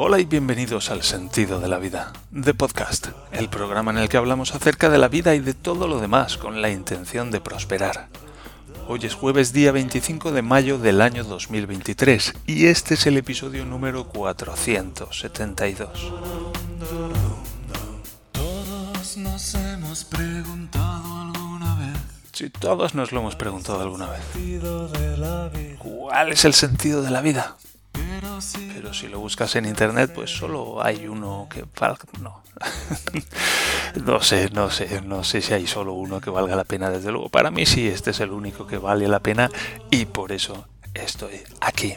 Hola y bienvenidos al Sentido de la Vida, The Podcast, el programa en el que hablamos acerca de la vida y de todo lo demás con la intención de prosperar. Hoy es jueves día 25 de mayo del año 2023 y este es el episodio número 472. Todos nos hemos preguntado alguna vez. Si todos nos lo hemos preguntado alguna vez. ¿Cuál es el sentido de la vida? Pero si lo buscas en internet, pues solo hay uno que valga. No. no sé, no sé, no sé si hay solo uno que valga la pena, desde luego. Para mí sí, este es el único que vale la pena y por eso estoy aquí.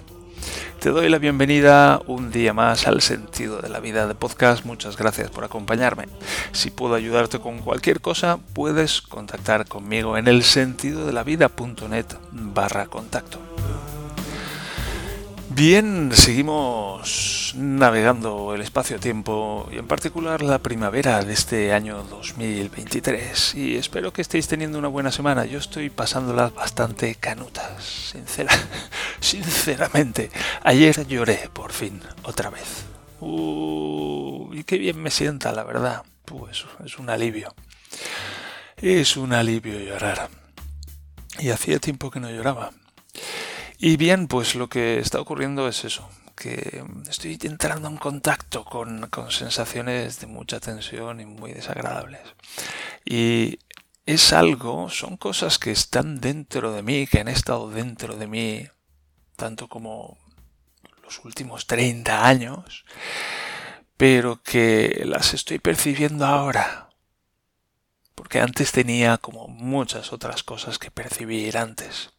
Te doy la bienvenida un día más al sentido de la vida de podcast. Muchas gracias por acompañarme. Si puedo ayudarte con cualquier cosa, puedes contactar conmigo en el sentido de la vida.net barra contacto. Bien, seguimos navegando el espacio-tiempo y en particular la primavera de este año 2023 y espero que estéis teniendo una buena semana. Yo estoy pasándolas bastante canutas, sincera, sinceramente. Ayer lloré por fin, otra vez. Uh, y qué bien me sienta, la verdad. Pues es un alivio. Es un alivio llorar. Y hacía tiempo que no lloraba. Y bien, pues lo que está ocurriendo es eso, que estoy entrando en contacto con, con sensaciones de mucha tensión y muy desagradables. Y es algo, son cosas que están dentro de mí, que han estado dentro de mí, tanto como los últimos 30 años, pero que las estoy percibiendo ahora. Porque antes tenía como muchas otras cosas que percibir antes.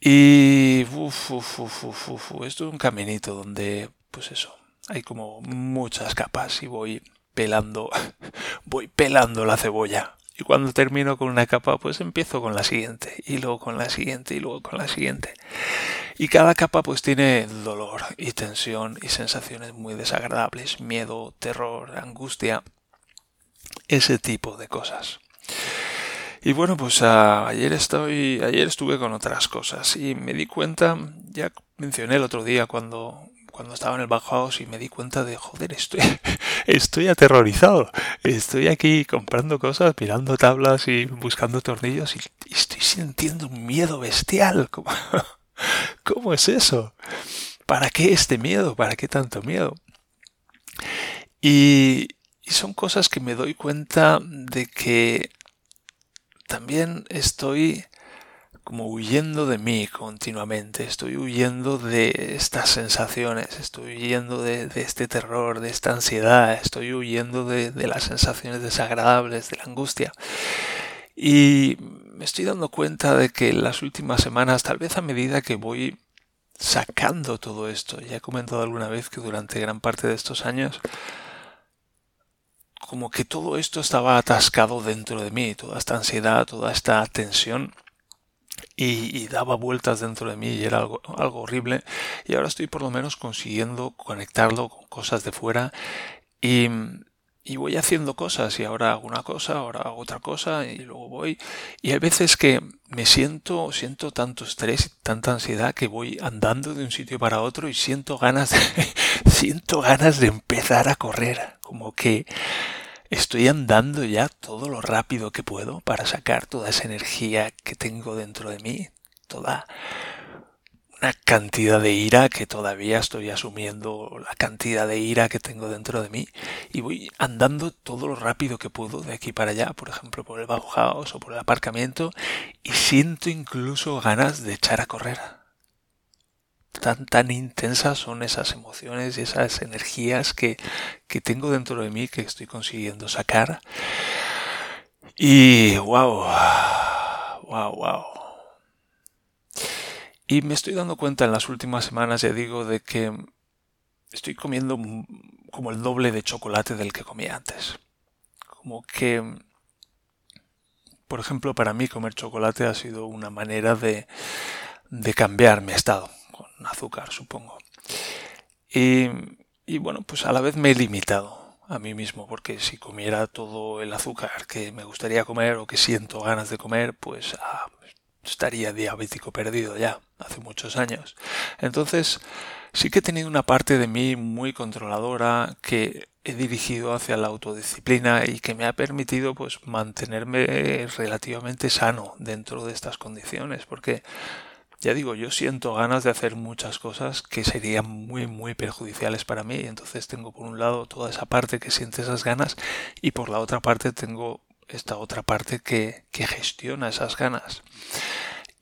Y esto es un caminito donde, pues eso, hay como muchas capas y voy pelando, voy pelando la cebolla. Y cuando termino con una capa, pues empiezo con la siguiente, y luego con la siguiente, y luego con la siguiente. Y cada capa pues tiene dolor y tensión y sensaciones muy desagradables, miedo, terror, angustia, ese tipo de cosas. Y bueno, pues a- ayer estoy, ayer estuve con otras cosas y me di cuenta, ya mencioné el otro día cuando cuando estaba en el Bauhaus y me di cuenta de, joder, estoy, estoy aterrorizado. Estoy aquí comprando cosas, mirando tablas y buscando tornillos y, y estoy sintiendo un miedo bestial. ¿Cómo, ¿Cómo es eso? ¿Para qué este miedo? ¿Para qué tanto miedo? Y, y son cosas que me doy cuenta de que también estoy como huyendo de mí continuamente, estoy huyendo de estas sensaciones, estoy huyendo de, este terror, de esta ansiedad, estoy huyendo de, de las sensaciones desagradables, de la angustia. Y me estoy dando cuenta de que en las últimas semanas, tal vez a medida que voy sacando todo esto, ya he comentado alguna vez que durante gran parte de estos años como que todo esto estaba atascado dentro de mí, toda esta ansiedad, toda esta tensión, y, daba vueltas dentro de mí y era algo, algo horrible. Y ahora estoy por lo menos consiguiendo conectarlo con cosas de fuera y, y voy haciendo cosas y ahora hago una cosa, ahora hago otra cosa y luego voy. Y hay veces que me siento, siento tanto estrés tanta ansiedad que voy andando de un sitio para otro y siento ganas de, siento ganas de empezar a correr, como que Estoy andando ya todo lo rápido que puedo para sacar toda esa energía que tengo dentro de mí, toda una cantidad de ira que todavía estoy asumiendo, la cantidad de ira que tengo dentro de mí, y voy andando todo lo rápido que puedo de aquí para allá, por ejemplo, por el Bauhaus o por el aparcamiento, y siento incluso ganas de echar a correr. Tan, tan intensas son esas emociones y esas energías que, que tengo dentro de mí que estoy consiguiendo sacar. Y wow, wow, wow. Y me estoy dando cuenta en las últimas semanas, ya digo, de que estoy comiendo como el doble de chocolate del que comía antes. Como que, por ejemplo, para mí comer chocolate ha sido una manera de, de cambiar mi estado, azúcar, supongo. Y, bueno, pues a la vez me he limitado a mí mismo, porque si comiera todo el azúcar que me gustaría comer o que siento ganas de comer, pues ah, estaría diabético perdido ya, hace muchos años. Entonces, sí que he tenido una parte de mí muy controladora que he dirigido hacia la autodisciplina y que me ha permitido pues mantenerme relativamente sano dentro de estas condiciones, porque ya digo, yo siento ganas de hacer muchas cosas que serían muy, muy perjudiciales para mí. Entonces tengo por un lado toda esa parte que siente esas ganas y por la otra parte tengo esta otra parte que, que gestiona esas ganas.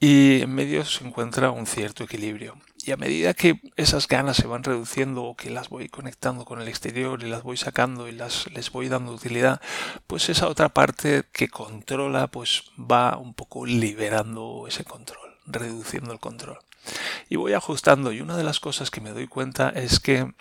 Y en medio se encuentra un cierto equilibrio. Y a medida que esas ganas se van reduciendo o que las voy conectando con el exterior y las voy sacando y las les voy dando utilidad, pues esa otra parte que controla pues va un poco liberando ese control reduciendo el control. Y voy ajustando y una de las cosas que me doy cuenta es que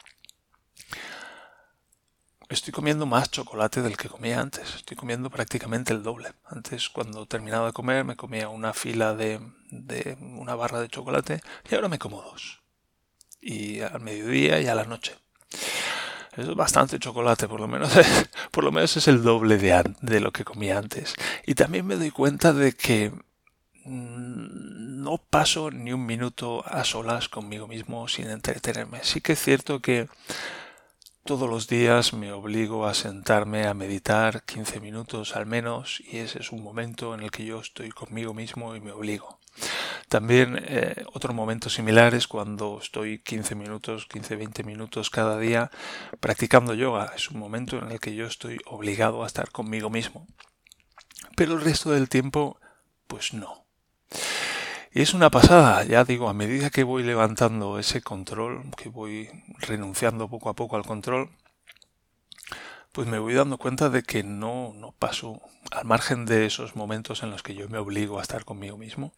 estoy comiendo más chocolate del que comía antes. Estoy comiendo prácticamente el doble. Antes cuando terminaba de comer me comía una fila de, de una barra de chocolate y ahora me como dos. Y al mediodía y a la noche. es bastante chocolate, por lo menos, por lo menos es el doble de, de lo que comía antes. Y también me doy cuenta de que Mm, no paso ni un minuto a solas conmigo mismo sin entretenerme. Sí que es cierto que todos los días me obligo a sentarme a meditar 15 minutos al menos y ese es un momento en el que yo estoy conmigo mismo y me obligo. También eh, otro momento similar es cuando estoy 15 minutos, 15-20 minutos cada día practicando yoga. Es un momento en el que yo estoy obligado a estar conmigo mismo. Pero el resto del tiempo, pues no. Es una pasada, ya digo, a medida que voy levantando ese control, que voy renunciando poco a poco al control, pues me voy dando cuenta de que no, no paso al margen de esos momentos en los que yo me obligo a estar conmigo mismo.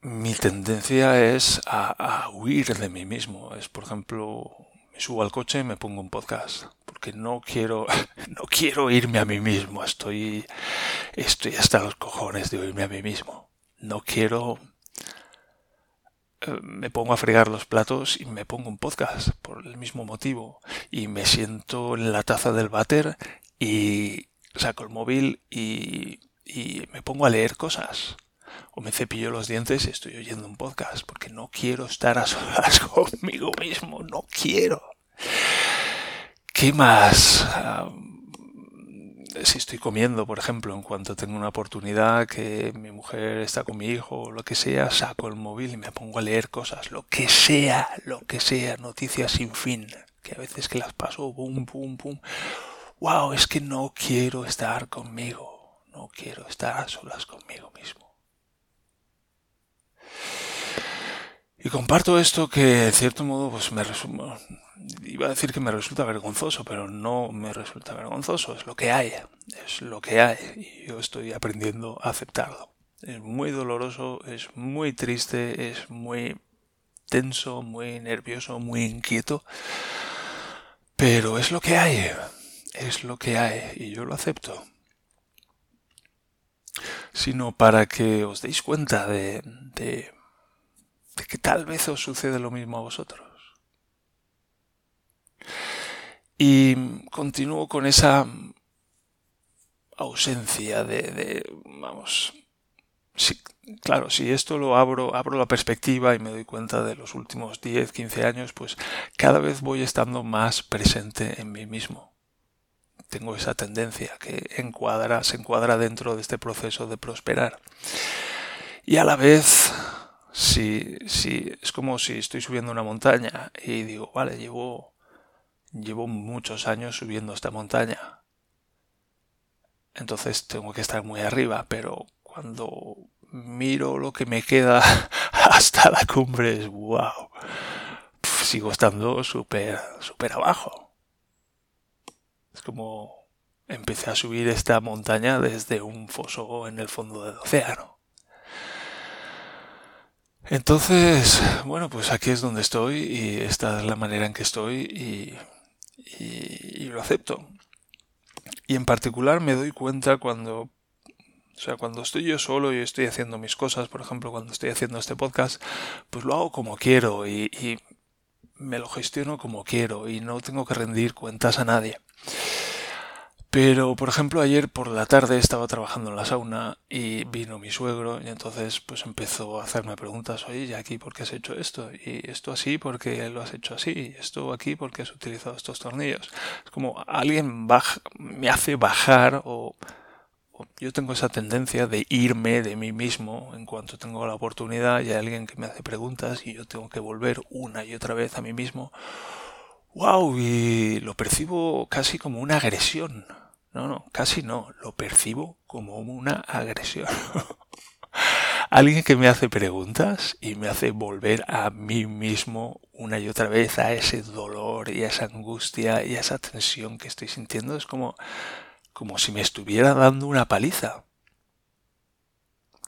Mi tendencia es a, a huir de mí mismo. Es, por ejemplo, me subo al coche y me pongo un podcast porque no quiero no quiero irme a mí mismo estoy estoy hasta los cojones de oírme a mí mismo no quiero eh, me pongo a fregar los platos y me pongo un podcast por el mismo motivo y me siento en la taza del váter y saco el móvil y, y me pongo a leer cosas o me cepillo los dientes y estoy oyendo un podcast porque no quiero estar a solas conmigo mismo, no quiero. ¿Qué más? Si estoy comiendo, por ejemplo, en cuanto tengo una oportunidad que mi mujer está con mi hijo o lo que sea, saco el móvil y me pongo a leer cosas, lo que sea, lo que sea, noticias sin fin, que a veces que las paso, boom, boom, boom. Wow, es que no quiero estar conmigo, no quiero estar a solas conmigo mismo. Y comparto esto que, en cierto modo, pues me resumo. Iba a decir que me resulta vergonzoso, pero no me resulta vergonzoso. Es lo que hay. Es lo que hay. Y yo estoy aprendiendo a aceptarlo. Es muy doloroso, es muy triste, es muy tenso, muy nervioso, muy inquieto. Pero es lo que hay. Es lo que hay. Y yo lo acepto. Sino para que os deis cuenta de, de que tal vez os sucede lo mismo a vosotros. Y continúo con esa ausencia de, vamos, claro, si esto lo abro, abro la perspectiva y me doy cuenta de los últimos 10, 15 años, pues cada vez voy estando más presente en mí mismo. Tengo esa tendencia que encuadra, se encuadra dentro de este proceso de prosperar. Y a la vez si, si, es como si estoy subiendo una montaña y digo, vale, llevo, llevo muchos años subiendo esta montaña. Entonces tengo que estar muy arriba, pero cuando miro lo que me queda hasta la cumbre es wow. sigo estando súper, súper abajo. Es como empecé a subir esta montaña desde un foso en el fondo del océano. Entonces, bueno, pues aquí es donde estoy y esta es la manera en que estoy y, y, lo acepto. Y en particular me doy cuenta cuando, o sea, cuando estoy yo solo y estoy haciendo mis cosas, por ejemplo, cuando estoy haciendo este podcast, pues lo hago como quiero y, y me lo gestiono como quiero y no tengo que rendir cuentas a nadie. Pero, por ejemplo, ayer por la tarde estaba trabajando en la sauna y vino mi suegro y entonces pues empezó a hacerme preguntas, oye, ¿y aquí por qué has hecho esto? Y esto así porque lo has hecho así, y esto aquí porque has utilizado estos tornillos. Es como alguien baja, me hace bajar o, o yo tengo esa tendencia de irme de mí mismo en cuanto tengo la oportunidad y hay alguien que me hace preguntas y yo tengo que volver una y otra vez a mí mismo. ¡Wow! Y lo percibo casi como una agresión no, no, casi no. Lo percibo como una agresión. Alguien que me hace preguntas y me hace volver a mí mismo una y otra vez a ese dolor y a esa angustia y a esa tensión que estoy sintiendo es como, como si me estuviera dando una paliza.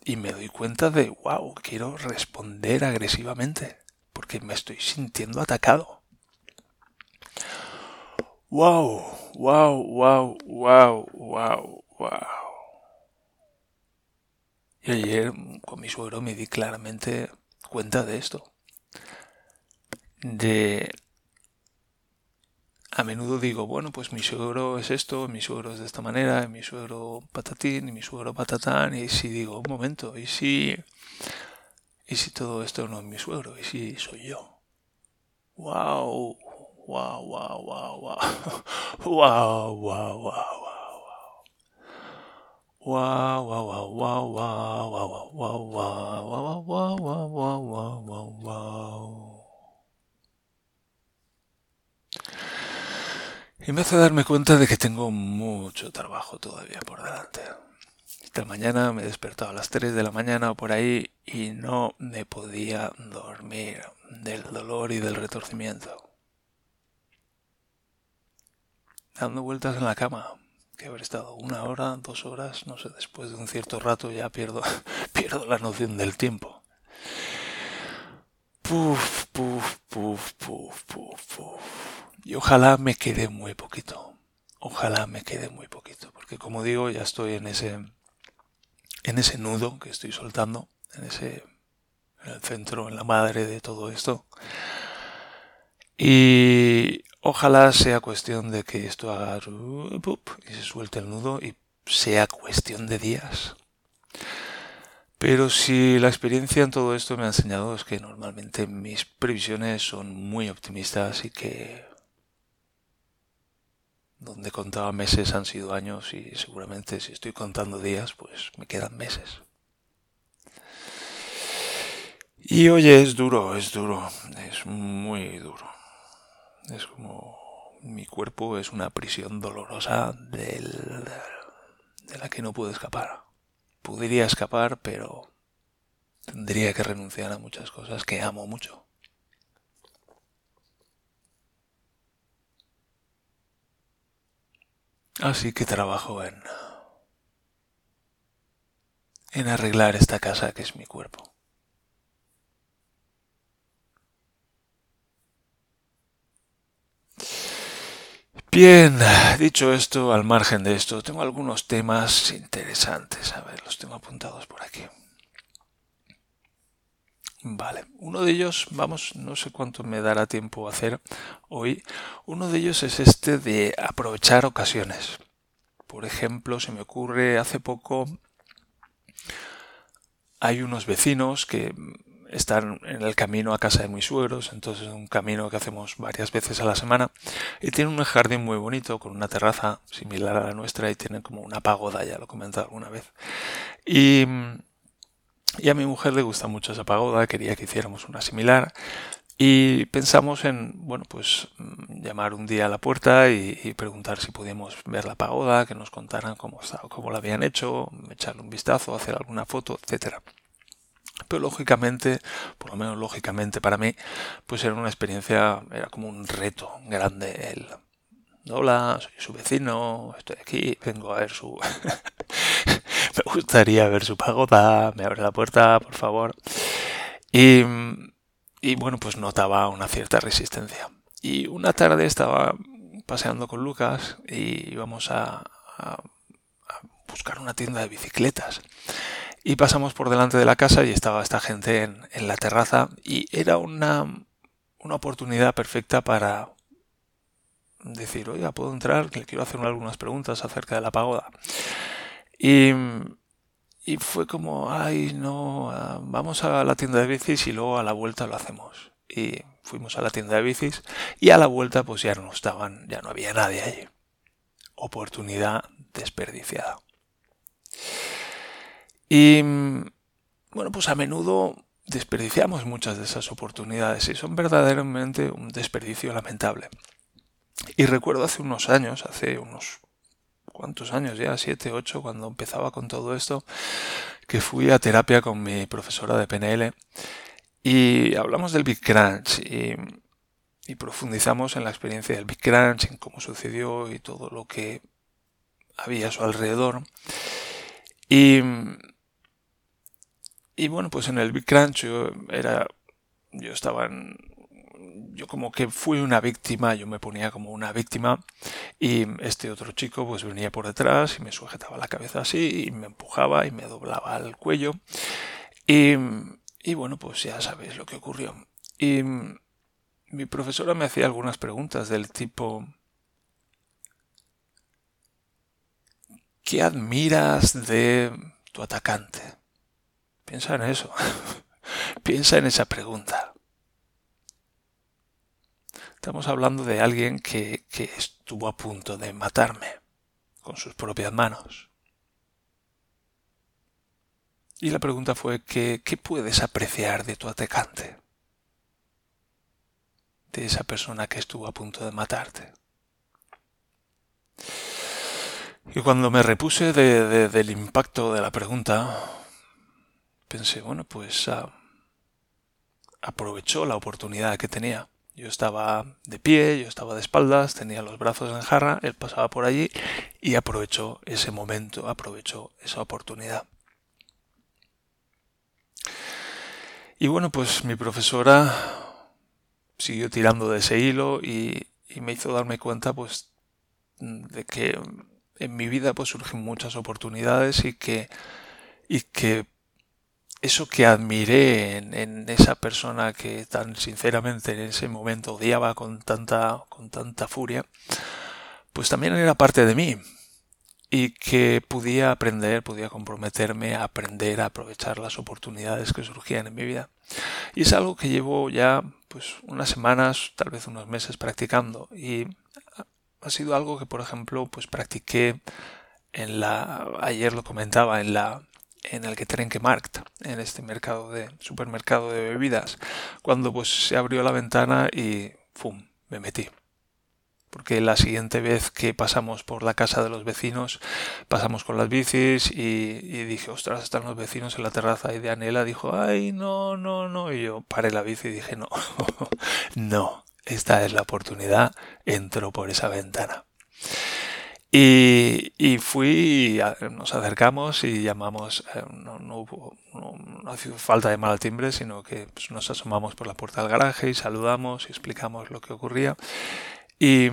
Y me doy cuenta de, wow, quiero responder agresivamente porque me estoy sintiendo atacado. Wow, wow, wow, wow, wow, wow. Y ayer con mi suegro me di claramente cuenta de esto. De a menudo digo, bueno, pues mi suegro es esto, mi suegro es de esta manera, mi suegro patatín y mi suegro patatán, y si digo, un momento, y si y si todo esto no es mi suegro, y si soy yo. Wow, wow, wow. Y me hace darme cuenta de que tengo mucho trabajo todavía por delante. Esta mañana me he despertado a las 3 de la mañana por ahí y no me podía dormir del dolor y del retorcimiento dando vueltas en la cama, que haber estado una hora, dos horas, no sé, después de un cierto rato ya pierdo, pierdo la noción del tiempo. Puf, puf, puf, puf, puf, puf. Y ojalá me quede muy poquito. Ojalá me quede muy poquito. Porque como digo, ya estoy en ese, en ese nudo que estoy soltando, en ese, en el centro, en la madre de todo esto. Y Ojalá sea cuestión de que esto haga y se suelte el nudo y sea cuestión de días. Pero si la experiencia en todo esto me ha enseñado es que normalmente mis previsiones son muy optimistas y que donde contaba meses han sido años y seguramente si estoy contando días pues me quedan meses. Y oye, es duro, es duro, es muy duro. Es como mi cuerpo es una prisión dolorosa del, de la que no puedo escapar. Podría escapar, pero tendría que renunciar a muchas cosas que amo mucho. Así que trabajo en en arreglar esta casa que es mi cuerpo. Bien, dicho esto, al margen de esto, tengo algunos temas interesantes. A ver, los tengo apuntados por aquí. Vale, uno de ellos, vamos, no sé cuánto me dará tiempo hacer hoy. Uno de ellos es este de aprovechar ocasiones. Por ejemplo, se me ocurre hace poco, hay unos vecinos que están en el camino a casa de mis suegros, entonces es un camino que hacemos varias veces a la semana y tiene un jardín muy bonito con una terraza similar a la nuestra y tiene como una pagoda, ya lo he comentado alguna vez. Y, y a mi mujer le gusta mucho esa pagoda, quería que hiciéramos una similar y pensamos en, bueno, pues mm, llamar un día a la puerta y, preguntar si podíamos ver la pagoda, que nos contaran cómo, cómo la habían hecho, echarle un vistazo, hacer alguna foto, etcétera. Pero lógicamente, por lo menos lógicamente para mí, pues era una experiencia, era como un reto grande el hola, soy su vecino, estoy aquí, vengo a ver su me gustaría ver su pagoda, me abre la puerta, por favor. Y, y bueno, pues notaba una cierta resistencia. Y una tarde estaba paseando con Lucas y íbamos a, a buscar una tienda de bicicletas. Y pasamos por delante de la casa y estaba esta gente en, la terraza y era una, una oportunidad perfecta para decir, oiga, puedo entrar, le quiero hacer algunas preguntas acerca de la pagoda. Y, y fue como, ay, no, ah, vamos a la tienda de bicis y luego a la vuelta lo hacemos. Y fuimos a la tienda de bicis y a la vuelta pues ya no estaban, ya no había nadie allí. Oportunidad desperdiciada. Y bueno, pues a menudo desperdiciamos muchas de esas oportunidades y son verdaderamente un desperdicio lamentable. Y recuerdo hace unos años, hace unos cuantos años ya, siete, ocho, cuando empezaba con todo esto, que fui a terapia con mi profesora de PNL y hablamos del Big Crunch y, y profundizamos en la experiencia del Big Crunch, en cómo sucedió y todo lo que había a su alrededor. Y, y bueno, pues en el Big Crunch yo era, yo estaba en, yo como que fui una víctima, yo me ponía como una víctima y este otro chico pues venía por detrás y me sujetaba la cabeza así y me empujaba y me doblaba el cuello y, y bueno pues ya sabéis lo que ocurrió. Y mi profesora me hacía algunas preguntas del tipo ¿qué admiras de tu atacante? Piensa en eso. Piensa en esa pregunta. Estamos hablando de alguien que, estuvo a punto de matarme con sus propias manos. Y la pregunta fue ¿qué puedes apreciar de tu atacante? De esa persona que estuvo a punto de matarte. Y cuando me repuse del impacto de la pregunta, pensé, bueno, pues ah, aprovechó la oportunidad que tenía. Yo estaba de pie, yo estaba de espaldas, tenía los brazos en jarra, él pasaba por allí y aprovechó ese momento, aprovechó esa oportunidad. Y bueno, pues mi profesora siguió tirando de ese hilo y, y me hizo darme cuenta pues de que en mi vida pues surgen muchas oportunidades y que, y que eso que admiré en, esa persona que tan sinceramente en ese momento odiaba con tanta, con tanta furia, pues también era parte de mí y que podía aprender, podía comprometerme a aprender a aprovechar las oportunidades que surgían en mi vida. Y es algo que llevo ya pues unas semanas, tal vez unos meses practicando y ha sido algo que por ejemplo pues practiqué en la ayer lo comentaba en la en el que Markt, en este mercado de supermercado de bebidas, cuando pues se abrió la ventana y ¡fum! me metí. Porque la siguiente vez que pasamos por la casa de los vecinos, pasamos con las bicis y, dije, ostras, están los vecinos en la terraza. Y de Anela dijo, ay, no, no, no. Y yo paré la bici y dije, no, no, esta es la oportunidad. Entro por esa ventana. Y, fui, nos acercamos y llamamos, eh, no, no hubo, no, sido falta de llamar al timbre, sino que pues, nos asomamos por la puerta del garaje y saludamos y explicamos lo que ocurría. Y,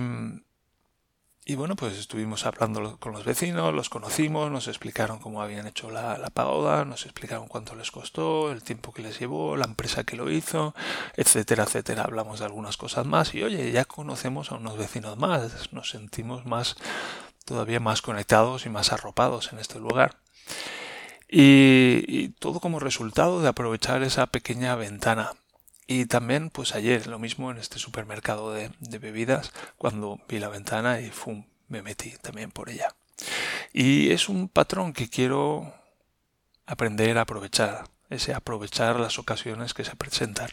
y bueno, pues estuvimos hablando con los vecinos, los conocimos, nos explicaron cómo habían hecho la, la, pagoda, nos explicaron cuánto les costó, el tiempo que les llevó, la empresa que lo hizo, etcétera, etcétera. Hablamos de algunas cosas más y oye, ya conocemos a unos vecinos más, nos sentimos más todavía más conectados y más arropados en este lugar. Y, todo como resultado de aprovechar esa pequeña ventana. Y también, pues ayer, lo mismo en este supermercado de, bebidas, cuando vi la ventana y ¡fum! me metí también por ella. Y es un patrón que quiero aprender a aprovechar, ese aprovechar las ocasiones que se presentan.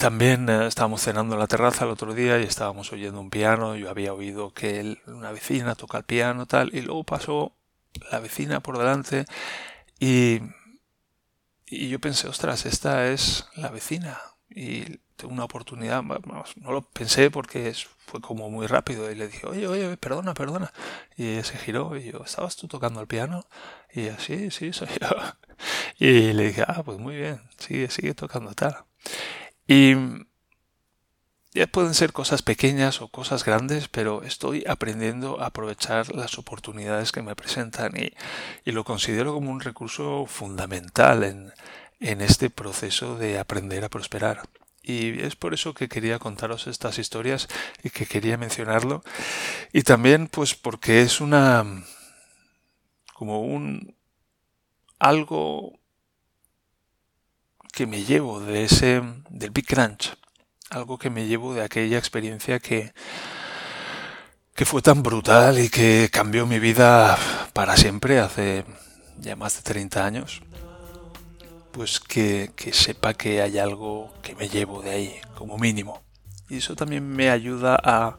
También eh, estábamos cenando en la terraza el otro día y estábamos oyendo un piano. Yo había oído que una vecina toca el piano tal y luego pasó la vecina por delante y, y yo pensé, ostras, esta es la vecina y tengo una oportunidad. no lo pensé porque fue como muy rápido y le dije, oye, oye, perdona, perdona. Y se giró y yo, ¿estabas tú tocando el piano? Y yo, sí, sí, soy yo. Y le dije, ah, pues muy bien, sigue, sigue tocando tal. Y ya pueden ser cosas pequeñas o cosas grandes, pero estoy aprendiendo a aprovechar las oportunidades que me presentan y, lo considero como un recurso fundamental en, en este proceso de aprender a prosperar. Y es por eso que quería contaros estas historias y que quería mencionarlo. Y también pues porque es una... como un... algo que me llevo de ese... del Big Crunch. Algo que me llevo de aquella experiencia que que fue tan brutal y que cambió mi vida para siempre hace ya más de 30 años pues que, sepa que hay algo que me llevo de ahí, como mínimo. Y eso también me ayuda a,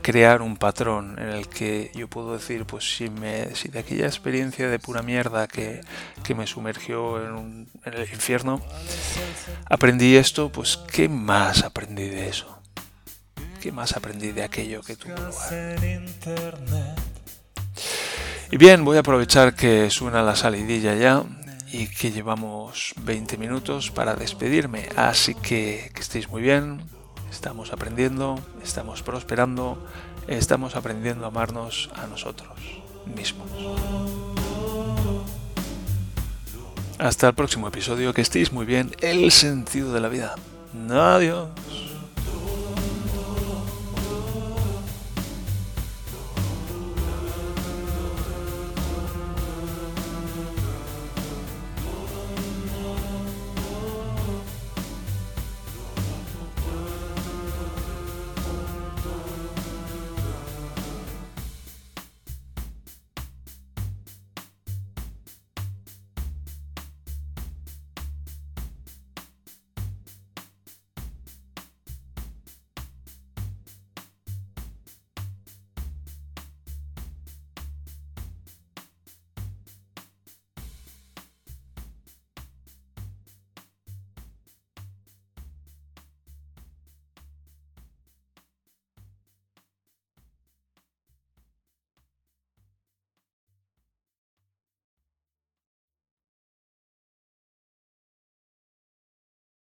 crear un patrón en el que yo puedo decir, pues si, me, si de aquella experiencia de pura mierda que, me sumergió en, en, el infierno, aprendí esto, pues ¿qué más aprendí de eso? ¿Qué más aprendí de aquello que tuvo lugar? Y bien, voy a aprovechar que suena la salidilla ya y que llevamos 20 minutos para despedirme. Así que que estéis muy bien, estamos aprendiendo, estamos prosperando, estamos aprendiendo a amarnos a nosotros mismos. Hasta el próximo episodio, que estéis muy bien, el sentido de la vida. Adiós.